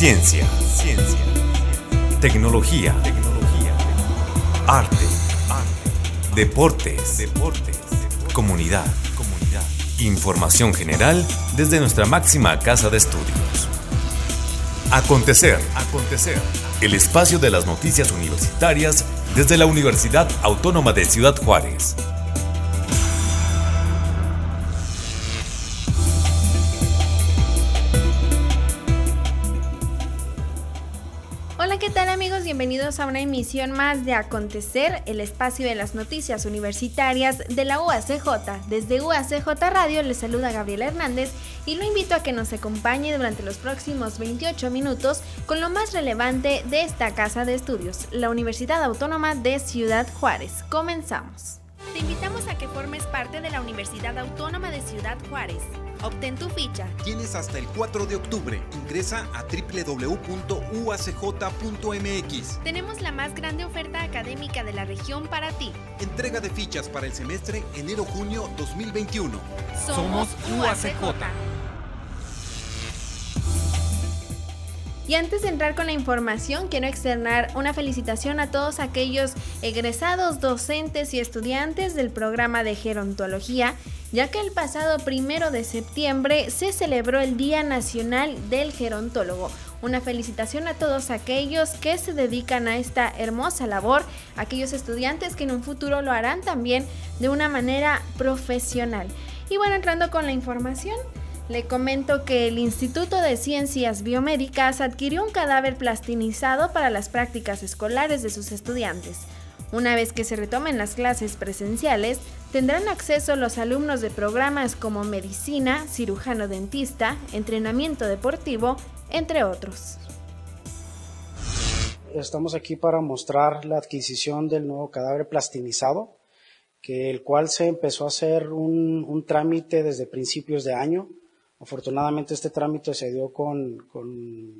Ciencia. Ciencia. Tecnología. Tecnología. Arte. Arte. Deportes. Deportes. Comunidad. Comunidad. Información general desde nuestra máxima casa de estudios. Acontecer. Acontecer. El espacio de las noticias universitarias desde la Universidad Autónoma de Ciudad Juárez. A una emisión más de Acontecer, el espacio de las noticias universitarias de la UACJ. Desde UACJ Radio les saluda Gabriela Hernández y lo invito a que nos acompañe durante los próximos 28 minutos con lo más relevante de esta casa de estudios, la Universidad Autónoma de Ciudad Juárez. Comenzamos. Te invitamos a que formes parte de la Universidad Autónoma de Ciudad Juárez. Obtén tu ficha. Tienes hasta el 4 de octubre. Ingresa a www.uacj.mx. Tenemos la más grande oferta académica de la región para ti. Entrega de fichas para el semestre enero-junio 2021. Somos, UACJ. Y antes de entrar con la información, quiero externar una felicitación a todos aquellos egresados, docentes y estudiantes del programa de gerontología, ya que el pasado primero de septiembre se celebró el Día Nacional del Gerontólogo. Una felicitación a todos aquellos que se dedican a esta hermosa labor, aquellos estudiantes que en un futuro lo harán también de una manera profesional. Y bueno, entrando con la información, le comento que el Instituto de Ciencias Biomédicas adquirió un cadáver plastinizado para las prácticas escolares de sus estudiantes. Una vez que se retomen las clases presenciales, tendrán acceso los alumnos de programas como medicina, cirujano dentista, entrenamiento deportivo, entre otros. Estamos aquí para mostrar la adquisición del nuevo cadáver plastinizado, que el cual se empezó a hacer un, un trámite desde principios de año Afortunadamente este trámite se dio con,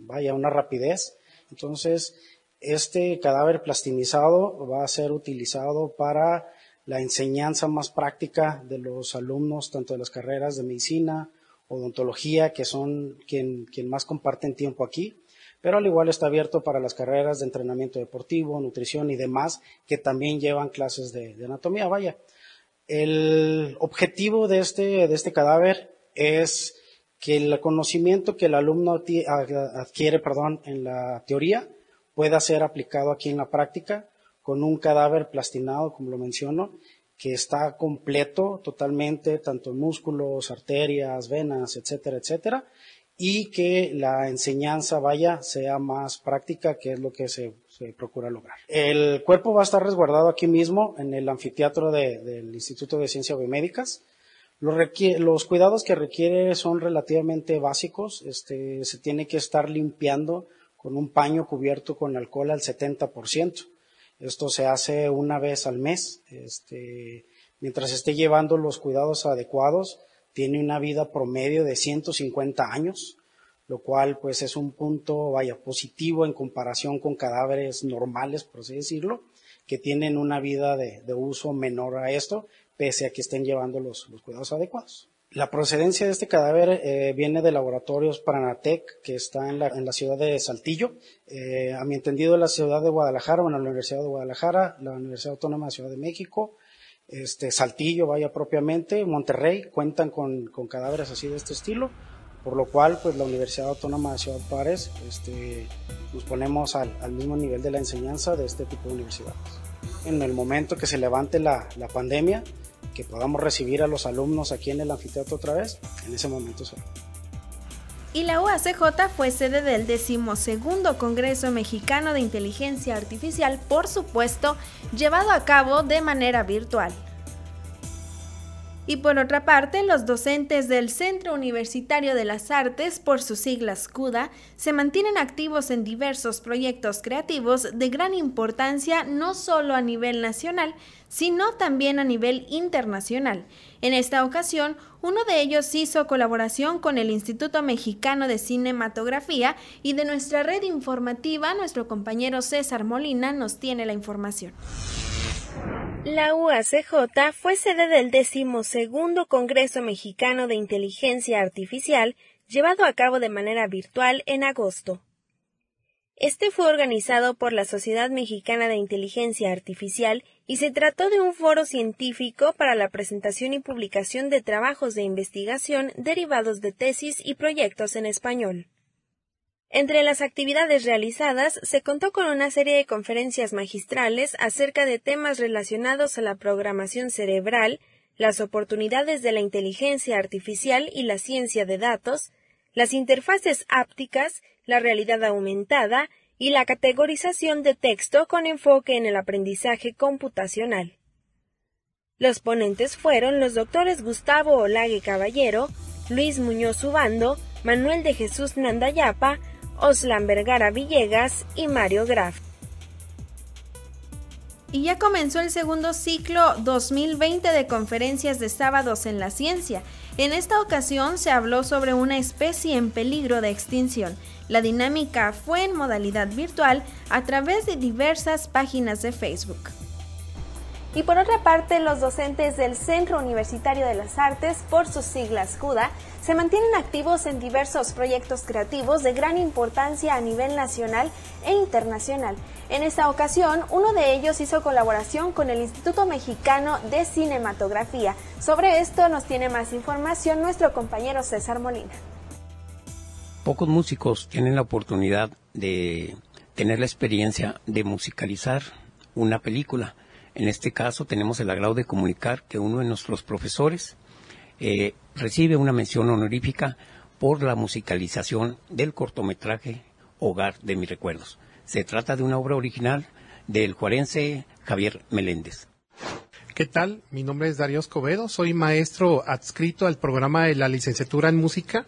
vaya, una rapidez. Entonces, este cadáver plastinizado va a ser utilizado para la enseñanza más práctica de los alumnos, tanto de las carreras de medicina, odontología, que son quien, quien más comparten tiempo aquí, pero al igual está abierto para las carreras de entrenamiento deportivo, nutrición y demás, que también llevan clases de, de anatomía. Vaya, el objetivo de este, de este cadáver es que el conocimiento que el alumno adquiere perdón, en la teoría pueda ser aplicado aquí en la práctica con un cadáver plastinado, como lo menciono, que está completo totalmente, tanto músculos, arterias, venas, etcétera, etcétera, y que la enseñanza vaya sea más práctica, que es lo que se, procura lograr. El cuerpo va a estar resguardado aquí mismo en el anfiteatro del Instituto de Ciencias Biomédicas. Los, cuidados que requiere son relativamente básicos. Este, se tiene que estar limpiando con un paño cubierto con alcohol al 70%. Esto se hace una vez al mes. Este, mientras esté llevando los cuidados adecuados, tiene una vida promedio de 150 años, lo cual pues es un punto, vaya, positivo en comparación con cadáveres normales, por así decirlo, que tienen una vida de uso menor a esto pese a que estén llevando los, cuidados adecuados. La procedencia de este cadáver eh, viene de laboratorios Pranatec, que está en la, ciudad de Saltillo. Eh, a mi entendido, la ciudad de Guadalajara, bueno, la Universidad de Guadalajara, la Universidad Autónoma de Ciudad de México, este, Saltillo, vaya propiamente, Monterrey, cuentan con, cadáveres así de este estilo, por lo cual, pues la Universidad Autónoma de Ciudad Juárez, este, nos ponemos al, mismo nivel de la enseñanza de este tipo de universidades. En el momento que se levante la, la pandemia, que podamos recibir a los alumnos aquí en el anfiteatro otra vez, en ese momento será. Y la UACJ fue sede del decimosegundo Congreso Mexicano de Inteligencia Artificial, por supuesto, llevado a cabo de manera virtual. Y por otra parte, los docentes del Centro Universitario de las Artes, por sus siglas CUDA, se mantienen activos en diversos proyectos creativos de gran importancia no solo a nivel nacional, sino también a nivel internacional. En esta ocasión, uno de ellos hizo colaboración con el Instituto Mexicano de Cinematografía y de nuestra red informativa, nuestro compañero César Molina nos tiene la información. La UACJ fue sede del decimosegundo Congreso Mexicano de Inteligencia Artificial llevado a cabo de manera virtual en agosto. Este fue organizado por la Sociedad Mexicana de Inteligencia Artificial y se trató de un foro científico para la presentación y publicación de trabajos de investigación derivados de tesis y proyectos en español. Entre las actividades realizadas se contó con una serie de conferencias magistrales acerca de temas relacionados a la programación cerebral, las oportunidades de la inteligencia artificial y la ciencia de datos, las interfaces ápticas, la realidad aumentada y la categorización de texto con enfoque en el aprendizaje computacional. Los ponentes fueron los doctores Gustavo Olague Caballero, Luis Muñoz Ubando, Manuel de Jesús Nandayapa, Oslan Vergara Villegas y Mario Graf. Y ya comenzó el segundo ciclo 2020 de conferencias de sábados en la ciencia. En esta ocasión se habló sobre una especie en peligro de extinción. La dinámica fue en modalidad virtual a través de diversas páginas de Facebook. Y por otra parte, los docentes del Centro Universitario de las Artes, por sus siglas CUDA, se mantienen activos en diversos proyectos creativos de gran importancia a nivel nacional e internacional. En esta ocasión, uno de ellos hizo colaboración con el Instituto Mexicano de Cinematografía. Sobre esto nos tiene más información nuestro compañero César Molina. Pocos músicos tienen la oportunidad de tener la experiencia de musicalizar una película en este caso tenemos el agrado de comunicar que uno de nuestros profesores eh, recibe una mención honorífica por la musicalización del cortometraje Hogar de mis recuerdos. Se trata de una obra original del juarense Javier Meléndez. ¿Qué tal? Mi nombre es Darío Escobedo, soy maestro adscrito al programa de la licenciatura en música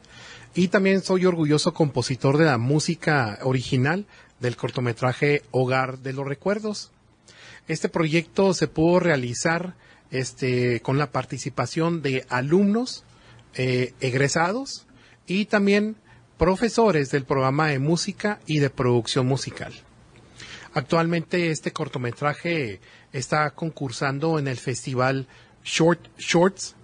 y también soy orgulloso compositor de la música original del cortometraje Hogar de los Recuerdos. Este proyecto se pudo realizar este, con la participación de alumnos eh, egresados y también profesores del programa de música y de producción musical. Actualmente este cortometraje está concursando en el festival Short Shorts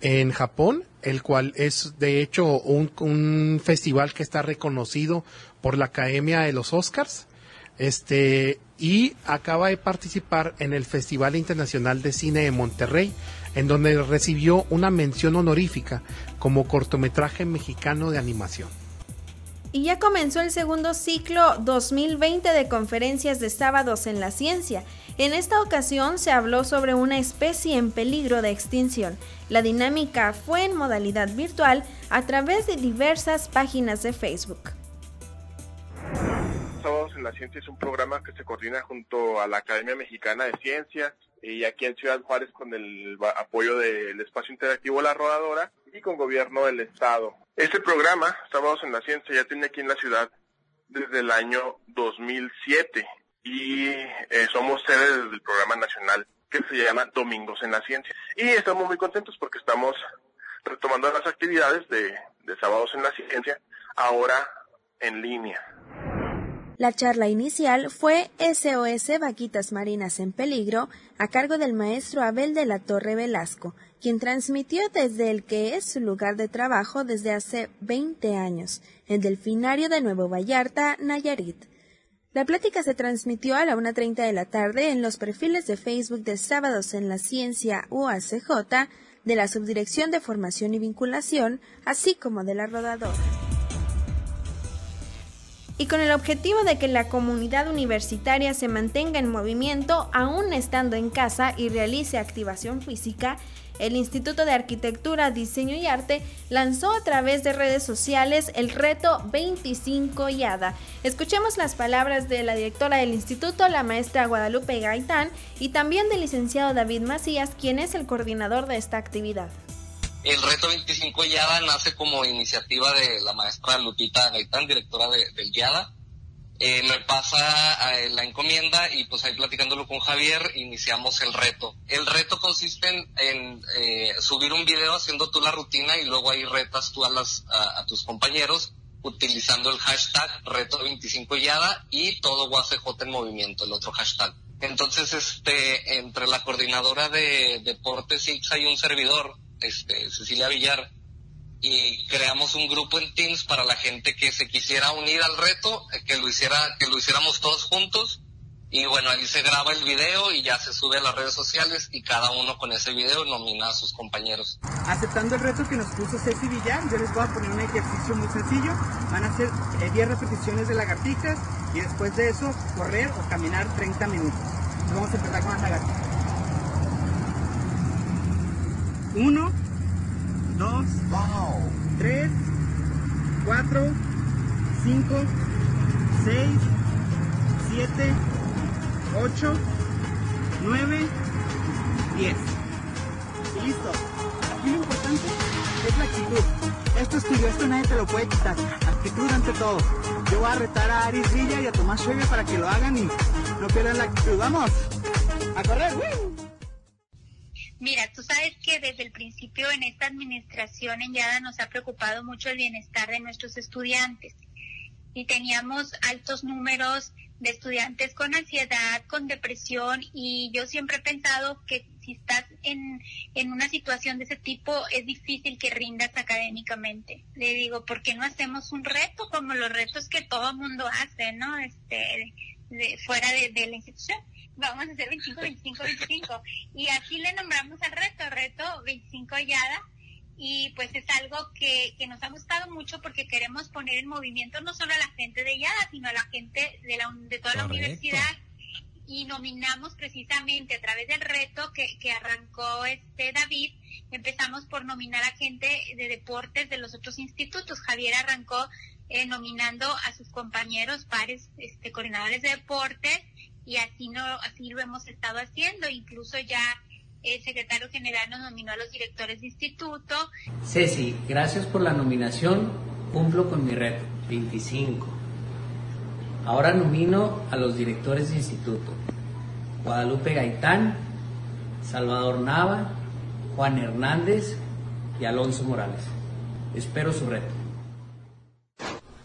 en Japón, el cual es de hecho un, un festival que está reconocido por la Academia de los Oscars este, y acaba de participar en el Festival Internacional de Cine de Monterrey, en donde recibió una mención honorífica como cortometraje mexicano de animación. Y ya comenzó el segundo ciclo 2020 de conferencias de sábados en la ciencia. En esta ocasión se habló sobre una especie en peligro de extinción. La dinámica fue en modalidad virtual a través de diversas páginas de Facebook. La Ciencia es un programa que se coordina junto a la Academia Mexicana de Ciencias y aquí en Ciudad Juárez con el apoyo del Espacio Interactivo La Rodadora y con Gobierno del Estado. Este programa, Sábados en la Ciencia, ya tiene aquí en la ciudad desde el año 2007 y eh, somos sede del programa nacional que se llama Domingos en la Ciencia. Y estamos muy contentos porque estamos retomando las actividades de, de Sábados en la Ciencia ahora en línea. La charla inicial fue SOS Vaquitas Marinas en Peligro a cargo del maestro Abel de la Torre Velasco, quien transmitió desde el que es su lugar de trabajo desde hace 20 años, el Delfinario de Nuevo Vallarta, Nayarit. La plática se transmitió a la 1.30 de la tarde en los perfiles de Facebook de Sábados en la Ciencia UACJ, de la Subdirección de Formación y Vinculación, así como de la Rodadora y con el objetivo de que la comunidad universitaria se mantenga en movimiento aún estando en casa y realice activación física, el Instituto de Arquitectura, Diseño y Arte lanzó a través de redes sociales el reto 25 YADA. Escuchemos las palabras de la directora del instituto, la maestra Guadalupe Gaitán, y también del licenciado David Macías, quien es el coordinador de esta actividad. El reto 25 YADA nace como iniciativa de la maestra Lupita Gaitán, directora del YADA. Eh, me pasa eh, la encomienda y pues ahí platicándolo con Javier iniciamos el reto. El reto consiste en, eh, subir un video haciendo tú la rutina y luego ahí retas tú a, las, tus compañeros utilizando el hashtag reto 25 YADA y todo UACJ en movimiento, el otro hashtag. Entonces, este, entre la coordinadora de deportes y hay un servidor, este, Cecilia Villar, y creamos un grupo en Teams para la gente que se quisiera unir al reto, eh, que lo hiciera, que lo hiciéramos todos juntos. Y bueno, ahí se graba el video y ya se sube a las redes sociales y cada uno con ese video nomina a sus compañeros. Aceptando el reto que nos puso Ceci Villar, yo les voy a poner un ejercicio muy sencillo. Van a hacer 10 eh, repeticiones de lagartijas y después de eso correr o caminar 30 minutos. Vamos a empezar con las lagartijas. Uno, dos, tres, cuatro, cinco, seis, siete, ocho, nueve, diez. Y listo. Aquí lo importante es la actitud. Esto es tuyo, esto nadie te lo puede quitar. Actitud ante todo. Yo voy a retar a Aris Villa y a Tomás Schweber para que lo hagan y no pierdan la actitud. ¡Vamos! ¡A correr! Mira, sabes que desde el principio en esta administración en Yada nos ha preocupado mucho el bienestar de nuestros estudiantes y teníamos altos números de estudiantes con ansiedad, con depresión y yo siempre he pensado que si estás en, en una situación de ese tipo es difícil que rindas académicamente. Le digo, ¿por qué no hacemos un reto como los retos que todo mundo hace, ¿no? Este, de, fuera de la institución vamos a hacer 25, 25, 25. Y así le nombramos al reto, reto 25 Yada. Y pues es algo que, que nos ha gustado mucho porque queremos poner en movimiento no solo a la gente de Yada, sino a la gente de, la, de toda la universidad. Y nominamos precisamente a través del reto que, que arrancó este David, empezamos por nominar a gente de deportes de los otros institutos. Javier arrancó eh, nominando a sus compañeros, pares, este, coordinadores de deportes, y así no así lo hemos estado haciendo. Incluso ya el secretario general nos nominó a los directores de instituto. Ceci gracias por la nominación. Cumplo con mi reto 25 ahora nomino a los directores de instituto. Guadalupe Gaitán Salvador Nava Juan Hernández y Alonso Morales. Espero su reto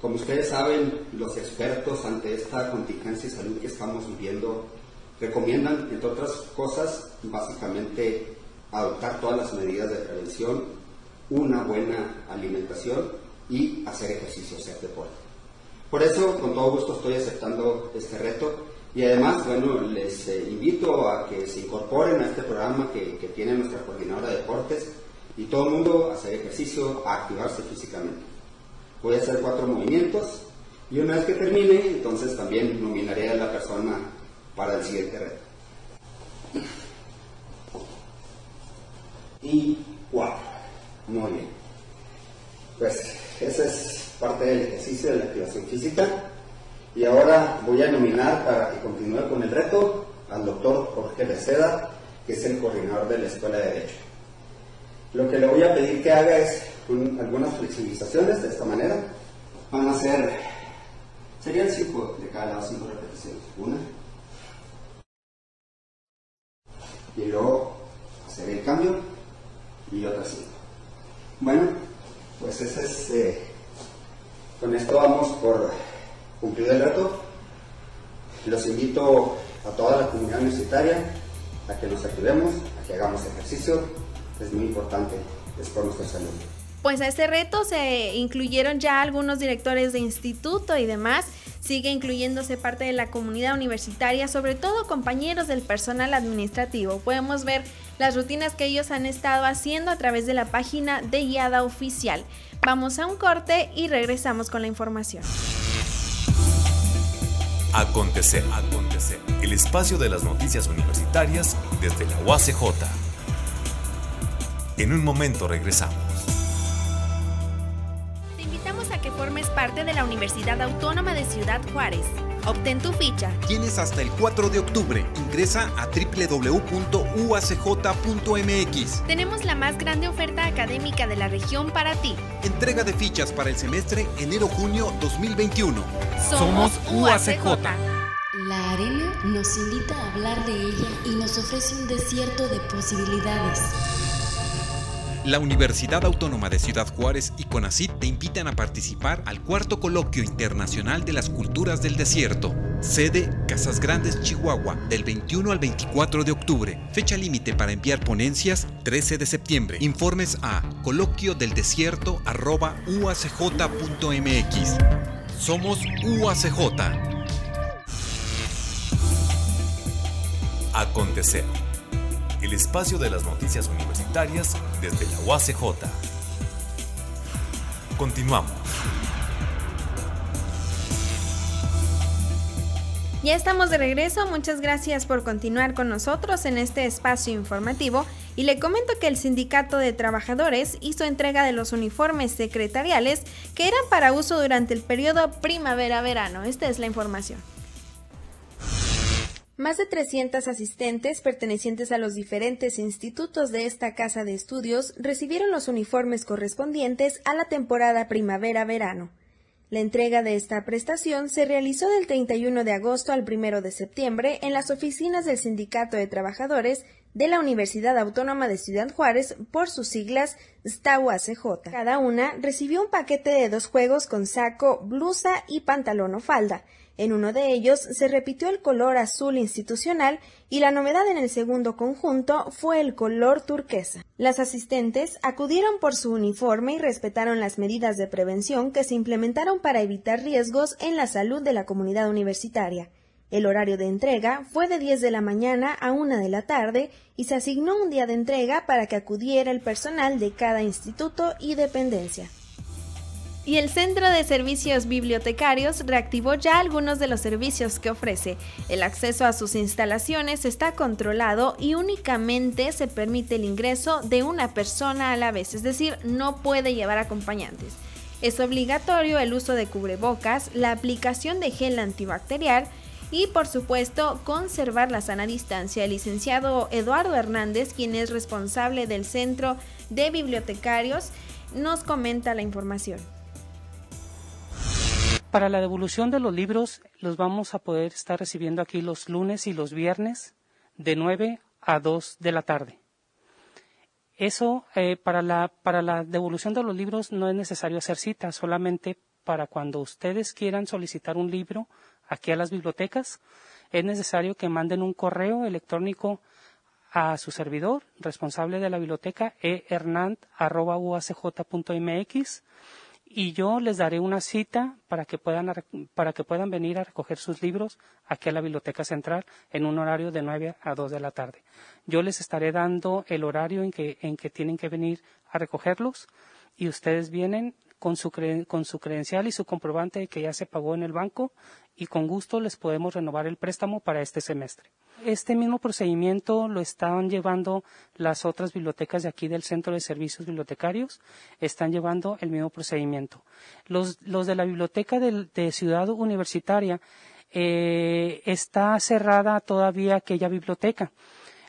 como ustedes saben, los expertos ante esta contingencia de salud que estamos viviendo recomiendan, entre otras cosas, básicamente adoptar todas las medidas de prevención, una buena alimentación y hacer ejercicio, hacer deporte. Por eso, con todo gusto estoy aceptando este reto y además, bueno, les eh, invito a que se incorporen a este programa que, que tiene nuestra coordinadora de deportes y todo el mundo a hacer ejercicio, a activarse físicamente. Voy a hacer cuatro movimientos y una vez que termine, entonces también nominaré a la persona para el siguiente reto. Y cuatro. Muy bien. Pues esa es parte del ejercicio de la activación física. Y ahora voy a nominar para que continúe con el reto al doctor Jorge Beceda, que es el coordinador de la Escuela de Derecho. Lo que le voy a pedir que haga es algunas flexibilizaciones de esta manera. Van a ser, serían cinco de cada lado, cinco repeticiones. Una. Y luego hacer el cambio y otras cinco. Bueno, pues ese es, eh, con esto vamos por cumplir el reto. Los invito a toda la comunidad universitaria a que nos activemos, a que hagamos ejercicio. Es muy importante, es por nuestra salud. Pues a este reto se incluyeron ya algunos directores de instituto y demás. Sigue incluyéndose parte de la comunidad universitaria, sobre todo compañeros del personal administrativo. Podemos ver las rutinas que ellos han estado haciendo a través de la página de IADA oficial. Vamos a un corte y regresamos con la información. Acontecer, acontecer. El espacio de las noticias universitarias desde la UACJ. En un momento regresamos. Parte de la Universidad Autónoma de Ciudad Juárez. Obtén tu ficha. Tienes hasta el 4 de octubre. Ingresa a www.uacj.mx. Tenemos la más grande oferta académica de la región para ti. Entrega de fichas para el semestre enero-junio 2021. Somos UACJ. La arena nos invita a hablar de ella y nos ofrece un desierto de posibilidades. La Universidad Autónoma de Ciudad Juárez y CONACYT te invitan a participar al cuarto coloquio internacional de las culturas del desierto. Sede Casas Grandes, Chihuahua, del 21 al 24 de octubre. Fecha límite para enviar ponencias 13 de septiembre. Informes a coloquio del desierto uacj.mx. Somos UACJ. Acontecer. El espacio de las noticias universitarias desde la UACJ. Continuamos. Ya estamos de regreso, muchas gracias por continuar con nosotros en este espacio informativo y le comento que el Sindicato de Trabajadores hizo entrega de los uniformes secretariales que eran para uso durante el periodo primavera-verano. Esta es la información. Más de 300 asistentes pertenecientes a los diferentes institutos de esta casa de estudios recibieron los uniformes correspondientes a la temporada primavera-verano. La entrega de esta prestación se realizó del 31 de agosto al 1 de septiembre en las oficinas del Sindicato de Trabajadores de la Universidad Autónoma de Ciudad Juárez por sus siglas STAU-ACJ. Cada una recibió un paquete de dos juegos con saco, blusa y pantalón o falda, en uno de ellos se repitió el color azul institucional y la novedad en el segundo conjunto fue el color turquesa. Las asistentes acudieron por su uniforme y respetaron las medidas de prevención que se implementaron para evitar riesgos en la salud de la comunidad universitaria. El horario de entrega fue de 10 de la mañana a 1 de la tarde y se asignó un día de entrega para que acudiera el personal de cada instituto y dependencia. Y el Centro de Servicios Bibliotecarios reactivó ya algunos de los servicios que ofrece. El acceso a sus instalaciones está controlado y únicamente se permite el ingreso de una persona a la vez, es decir, no puede llevar acompañantes. Es obligatorio el uso de cubrebocas, la aplicación de gel antibacterial y por supuesto conservar la sana distancia. El licenciado Eduardo Hernández, quien es responsable del Centro de Bibliotecarios, nos comenta la información. Para la devolución de los libros los vamos a poder estar recibiendo aquí los lunes y los viernes de 9 a 2 de la tarde. Eso, eh, para, la, para la devolución de los libros no es necesario hacer cita, solamente para cuando ustedes quieran solicitar un libro aquí a las bibliotecas, es necesario que manden un correo electrónico a su servidor, responsable de la biblioteca, ehernand.uacj.mx y yo les daré una cita para que puedan para que puedan venir a recoger sus libros aquí a la biblioteca central en un horario de 9 a 2 de la tarde. Yo les estaré dando el horario en que en que tienen que venir a recogerlos y ustedes vienen con su, con su credencial y su comprobante de que ya se pagó en el banco y con gusto les podemos renovar el préstamo para este semestre. Este mismo procedimiento lo están llevando las otras bibliotecas de aquí del Centro de Servicios Bibliotecarios, están llevando el mismo procedimiento. Los, de la biblioteca de, Ciudad Universitaria eh, está cerrada todavía aquella biblioteca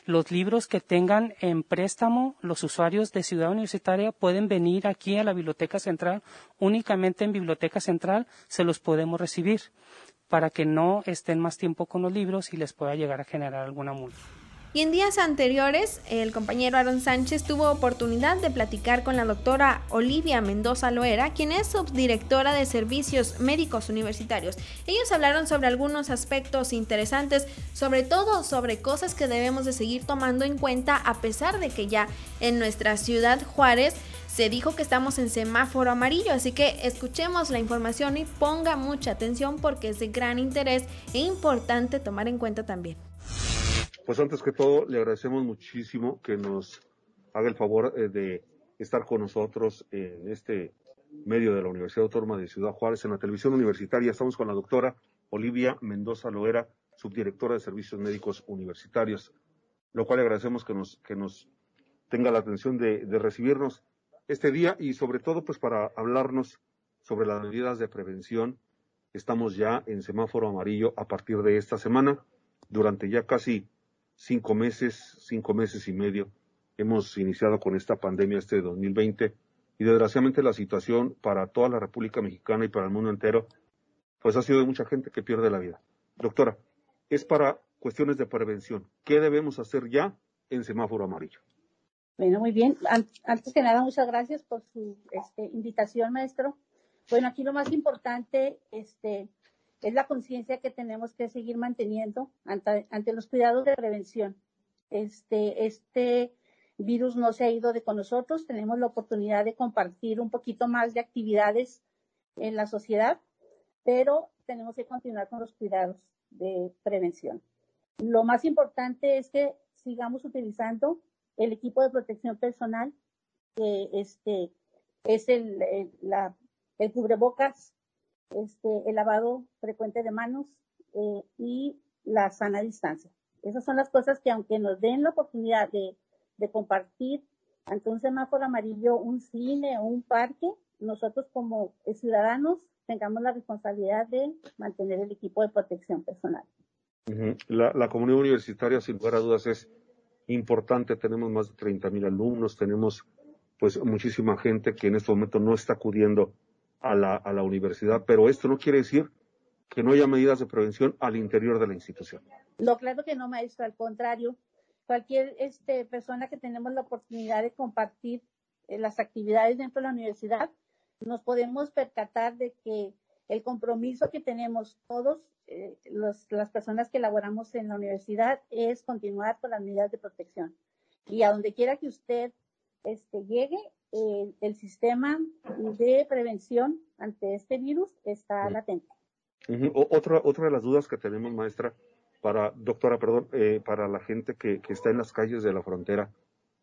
los libros que tengan en préstamo los usuarios de Ciudad Universitaria pueden venir aquí a la Biblioteca Central. Únicamente en Biblioteca Central se los podemos recibir para que no estén más tiempo con los libros y les pueda llegar a generar alguna multa. Y en días anteriores, el compañero Aaron Sánchez tuvo oportunidad de platicar con la doctora Olivia Mendoza Loera, quien es subdirectora de Servicios Médicos Universitarios. Ellos hablaron sobre algunos aspectos interesantes, sobre todo sobre cosas que debemos de seguir tomando en cuenta a pesar de que ya en nuestra ciudad Juárez se dijo que estamos en semáforo amarillo, así que escuchemos la información y ponga mucha atención porque es de gran interés e importante tomar en cuenta también. Pues antes que todo, le agradecemos muchísimo que nos haga el favor eh, de estar con nosotros en este medio de la Universidad Autónoma de Ciudad Juárez, en la televisión universitaria. Estamos con la doctora Olivia Mendoza Loera, subdirectora de Servicios Médicos Universitarios, lo cual le agradecemos que nos, que nos tenga la atención de, de recibirnos este día y sobre todo pues para hablarnos sobre las medidas de prevención. Estamos ya en semáforo amarillo a partir de esta semana. Durante ya casi cinco meses, cinco meses y medio, hemos iniciado con esta pandemia este 2020 y desgraciadamente la situación para toda la República Mexicana y para el mundo entero, pues ha sido de mucha gente que pierde la vida. Doctora, es para cuestiones de prevención. ¿Qué debemos hacer ya en semáforo amarillo? Bueno, muy bien. Antes que nada, muchas gracias por su este, invitación, maestro. Bueno, aquí lo más importante este, es la conciencia que tenemos que seguir manteniendo ante, ante, los cuidados de prevención. Este, este virus no se ha ido de con nosotros, tenemos la oportunidad de compartir un poquito más de actividades en la sociedad, pero tenemos que continuar con los cuidados de prevención. Lo más importante es que sigamos utilizando el equipo de protección personal, que este, es el, el, la, el cubrebocas, este, el lavado frecuente de manos eh, y la sana distancia. Esas son las cosas que aunque nos den la oportunidad de, compartir ante un semáforo amarillo, un cine o un parque, nosotros como ciudadanos tengamos la responsabilidad de mantener el equipo de protección personal. La, la comunidad universitaria, sin lugar a dudas, es importante. Tenemos más de 30 mil alumnos, tenemos pues muchísima gente que en este momento no está acudiendo a la, a la universidad, pero esto no quiere decir que no haya medidas de prevención al interior de la institución. No, claro que no, maestro, al contrario. Cualquier este, persona que tenemos la oportunidad de compartir eh, las actividades dentro de la universidad, nos podemos percatar de que el compromiso que tenemos todos eh, los, las personas que laboramos en la universidad es continuar con las medidas de protección. Y a donde quiera que usted este, llegue, eh, el sistema de prevención ante este virus está latente. Uh -huh. otra, otra de las dudas que tenemos, maestra, para, doctora, perdón, eh, para la gente que, que, está en las calles de la frontera,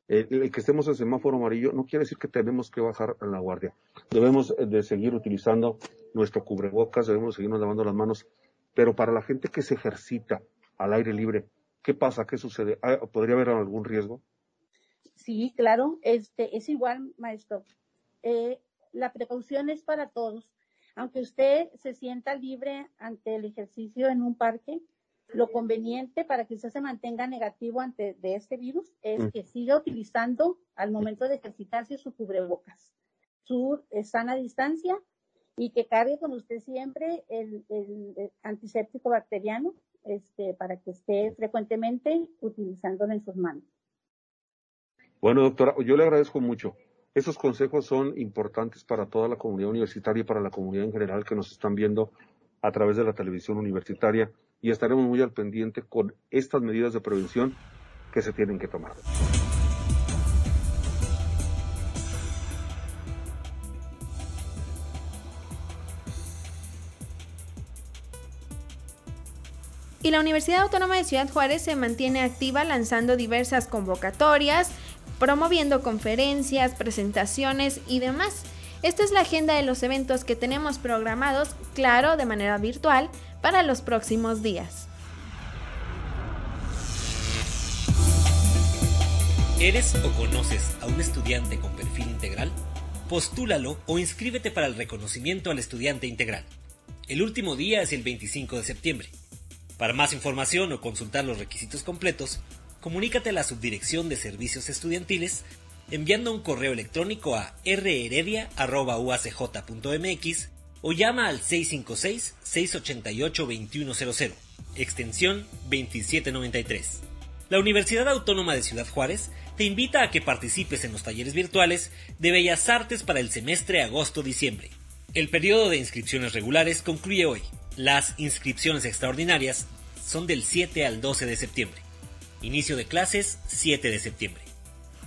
eh, el que estemos en semáforo amarillo no quiere decir que tenemos que bajar en la guardia. Debemos de seguir utilizando nuestro cubrebocas, debemos seguirnos lavando las manos, pero para la gente que se ejercita al aire libre, ¿qué pasa? ¿Qué sucede? Ah, ¿Podría haber algún riesgo? Sí, claro, este, es igual, maestro. Eh, la precaución es para todos. Aunque usted se sienta libre ante el ejercicio en un parque, lo conveniente para que usted se mantenga negativo ante de este virus es mm. que siga utilizando al momento de ejercitarse su cubrebocas, su eh, sana distancia y que cargue con usted siempre el, el, el antiséptico bacteriano este, para que esté frecuentemente utilizándolo en sus manos. Bueno, doctora, yo le agradezco mucho. Esos consejos son importantes para toda la comunidad universitaria y para la comunidad en general que nos están viendo a través de la televisión universitaria y estaremos muy al pendiente con estas medidas de prevención que se tienen que tomar. Y la Universidad Autónoma de Ciudad Juárez se mantiene activa lanzando diversas convocatorias, promoviendo conferencias, presentaciones y demás. Esta es la agenda de los eventos que tenemos programados, claro, de manera virtual, para los próximos días. ¿Eres o conoces a un estudiante con perfil integral? Postúlalo o inscríbete para el reconocimiento al estudiante integral. El último día es el 25 de septiembre. Para más información o consultar los requisitos completos, comunícate a la Subdirección de Servicios Estudiantiles enviando un correo electrónico a rheredia.uacj.mx o llama al 656-688-2100, extensión 2793. La Universidad Autónoma de Ciudad Juárez te invita a que participes en los talleres virtuales de Bellas Artes para el semestre agosto-diciembre. El periodo de inscripciones regulares concluye hoy. Las inscripciones extraordinarias son del 7 al 12 de septiembre. Inicio de clases 7 de septiembre.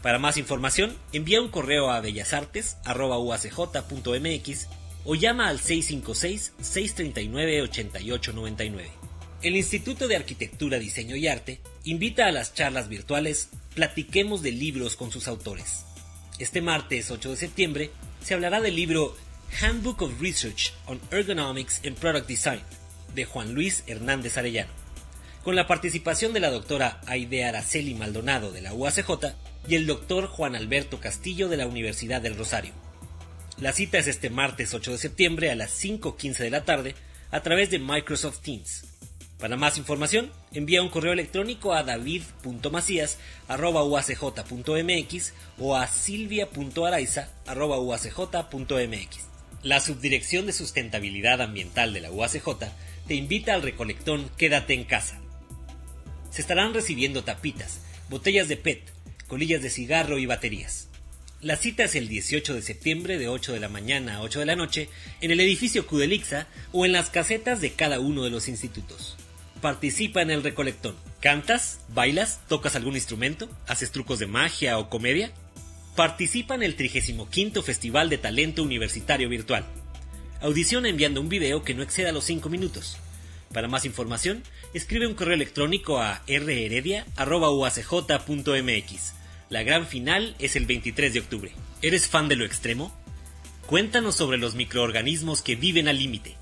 Para más información, envía un correo a bellasartes.uacj.mx o llama al 656-639-8899. El Instituto de Arquitectura, Diseño y Arte invita a las charlas virtuales Platiquemos de libros con sus autores. Este martes 8 de septiembre se hablará del libro Handbook of Research on Ergonomics and Product Design de Juan Luis Hernández Arellano, con la participación de la doctora Aide Araceli Maldonado de la UACJ y el doctor Juan Alberto Castillo de la Universidad del Rosario. La cita es este martes 8 de septiembre a las 5.15 de la tarde a través de Microsoft Teams. Para más información, envía un correo electrónico a david.macías.uacj.mx o a silvia.araiza.uacj.mx. La Subdirección de Sustentabilidad Ambiental de la UACJ te invita al recolectón Quédate en casa. Se estarán recibiendo tapitas, botellas de PET, colillas de cigarro y baterías. La cita es el 18 de septiembre de 8 de la mañana a 8 de la noche en el edificio Cudelixa o en las casetas de cada uno de los institutos. Participa en el recolectón. ¿Cantas? ¿Bailas? ¿Tocas algún instrumento? ¿Haces trucos de magia o comedia? Participa en el 35 Festival de Talento Universitario Virtual. Audiciona enviando un video que no exceda los 5 minutos. Para más información, escribe un correo electrónico a rheredia.uacj.mx. La gran final es el 23 de octubre. ¿Eres fan de lo extremo? Cuéntanos sobre los microorganismos que viven al límite.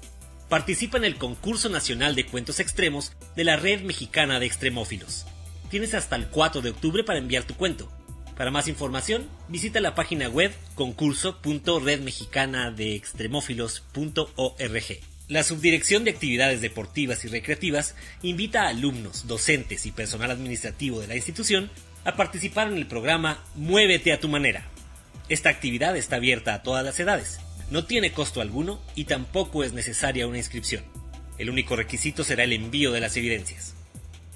Participa en el concurso nacional de cuentos extremos de la Red Mexicana de Extremófilos. Tienes hasta el 4 de octubre para enviar tu cuento. Para más información, visita la página web concurso.redmexicanadeextremófilos.org. La Subdirección de Actividades Deportivas y Recreativas invita a alumnos, docentes y personal administrativo de la institución a participar en el programa Muévete a tu manera. Esta actividad está abierta a todas las edades, no tiene costo alguno y tampoco es necesaria una inscripción. El único requisito será el envío de las evidencias.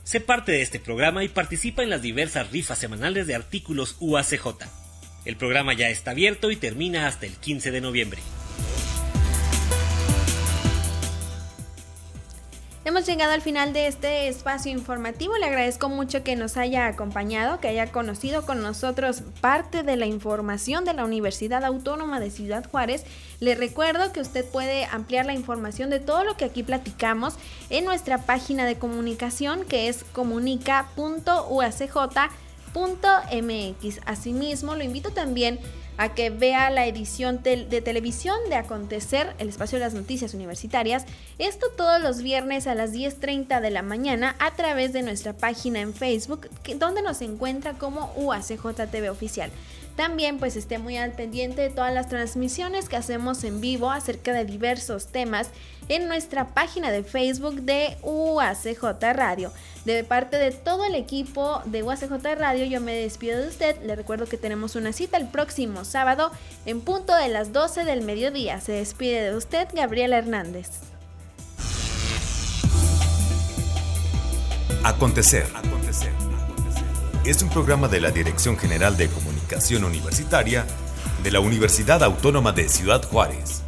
Sé parte de este programa y participa en las diversas rifas semanales de artículos UACJ. El programa ya está abierto y termina hasta el 15 de noviembre. Hemos llegado al final de este espacio informativo. Le agradezco mucho que nos haya acompañado, que haya conocido con nosotros parte de la información de la Universidad Autónoma de Ciudad Juárez. Le recuerdo que usted puede ampliar la información de todo lo que aquí platicamos en nuestra página de comunicación que es comunica.uacj.mx. Asimismo, lo invito también a que vea la edición de televisión de Acontecer, el espacio de las noticias universitarias. Esto todos los viernes a las 10.30 de la mañana a través de nuestra página en Facebook, donde nos encuentra como UACJTV Oficial. También pues esté muy al pendiente de todas las transmisiones que hacemos en vivo acerca de diversos temas en nuestra página de Facebook de UACJ Radio. De parte de todo el equipo de UACJ Radio yo me despido de usted. Le recuerdo que tenemos una cita el próximo sábado en punto de las 12 del mediodía. Se despide de usted Gabriela Hernández. Acontecer. Acontecer. Es un programa de la Dirección General de Universitaria de la Universidad Autónoma de Ciudad Juárez.